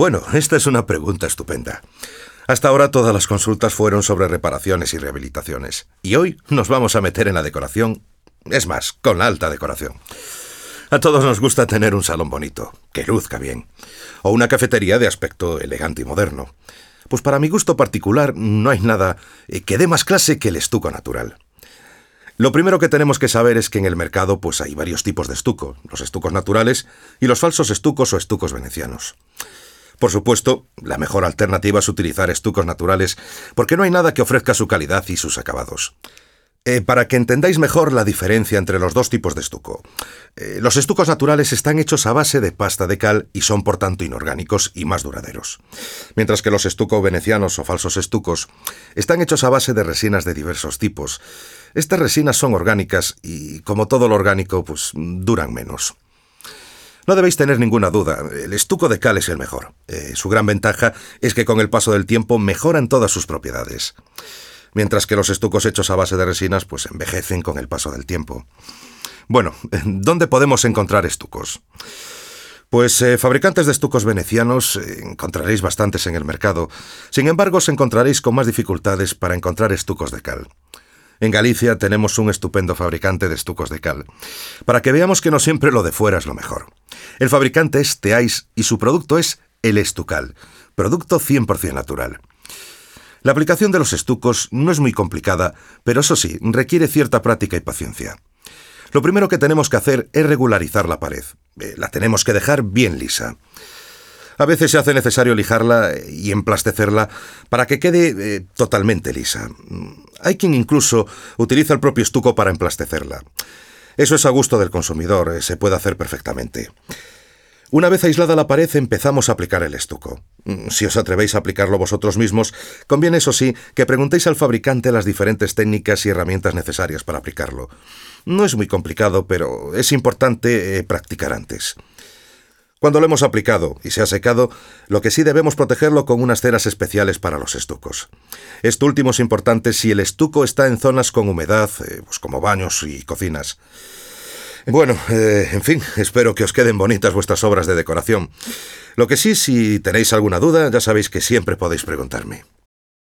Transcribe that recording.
Bueno, esta es una pregunta estupenda. Hasta ahora todas las consultas fueron sobre reparaciones y rehabilitaciones. Y hoy nos vamos a meter en la decoración, es más, con la alta decoración. A todos nos gusta tener un salón bonito, que luzca bien, o una cafetería de aspecto elegante y moderno. Pues para mi gusto particular no hay nada eh, que dé más clase que el estuco natural. Lo primero que tenemos que saber es que en el mercado pues hay varios tipos de estuco, los estucos naturales y los falsos estucos o estucos venecianos. Por supuesto, la mejor alternativa es utilizar estucos naturales, porque no hay nada que ofrezca su calidad y sus acabados. Eh, para que entendáis mejor la diferencia entre los dos tipos de estuco. Eh, los estucos naturales están hechos a base de pasta de cal y son por tanto inorgánicos y más duraderos. Mientras que los estucos venecianos o falsos estucos están hechos a base de resinas de diversos tipos. Estas resinas son orgánicas y, como todo lo orgánico, pues duran menos. No debéis tener ninguna duda, el estuco de cal es el mejor. Eh, su gran ventaja es que con el paso del tiempo mejoran todas sus propiedades mientras que los estucos hechos a base de resinas pues envejecen con el paso del tiempo. Bueno, ¿dónde podemos encontrar estucos? Pues eh, fabricantes de estucos venecianos eh, encontraréis bastantes en el mercado. Sin embargo, os encontraréis con más dificultades para encontrar estucos de cal. En Galicia tenemos un estupendo fabricante de estucos de cal, para que veamos que no siempre lo de fuera es lo mejor. El fabricante es Teais y su producto es el Estucal, producto 100% natural. La aplicación de los estucos no es muy complicada, pero eso sí, requiere cierta práctica y paciencia. Lo primero que tenemos que hacer es regularizar la pared. Eh, la tenemos que dejar bien lisa. A veces se hace necesario lijarla y emplastecerla para que quede eh, totalmente lisa. Hay quien incluso utiliza el propio estuco para emplastecerla. Eso es a gusto del consumidor, eh, se puede hacer perfectamente. Una vez aislada la pared empezamos a aplicar el estuco. Mm, si os atrevéis a aplicarlo vosotros mismos, conviene eso sí que preguntéis al fabricante las diferentes técnicas y herramientas necesarias para aplicarlo. No es muy complicado, pero es importante eh, practicar antes. Cuando lo hemos aplicado y se ha secado, lo que sí debemos protegerlo con unas ceras especiales para los estucos. Esto último es importante si el estuco está en zonas con humedad, eh, pues como baños y cocinas. Bueno, eh, en fin, espero que os queden bonitas vuestras obras de decoración. Lo que sí, si tenéis alguna duda, ya sabéis que siempre podéis preguntarme.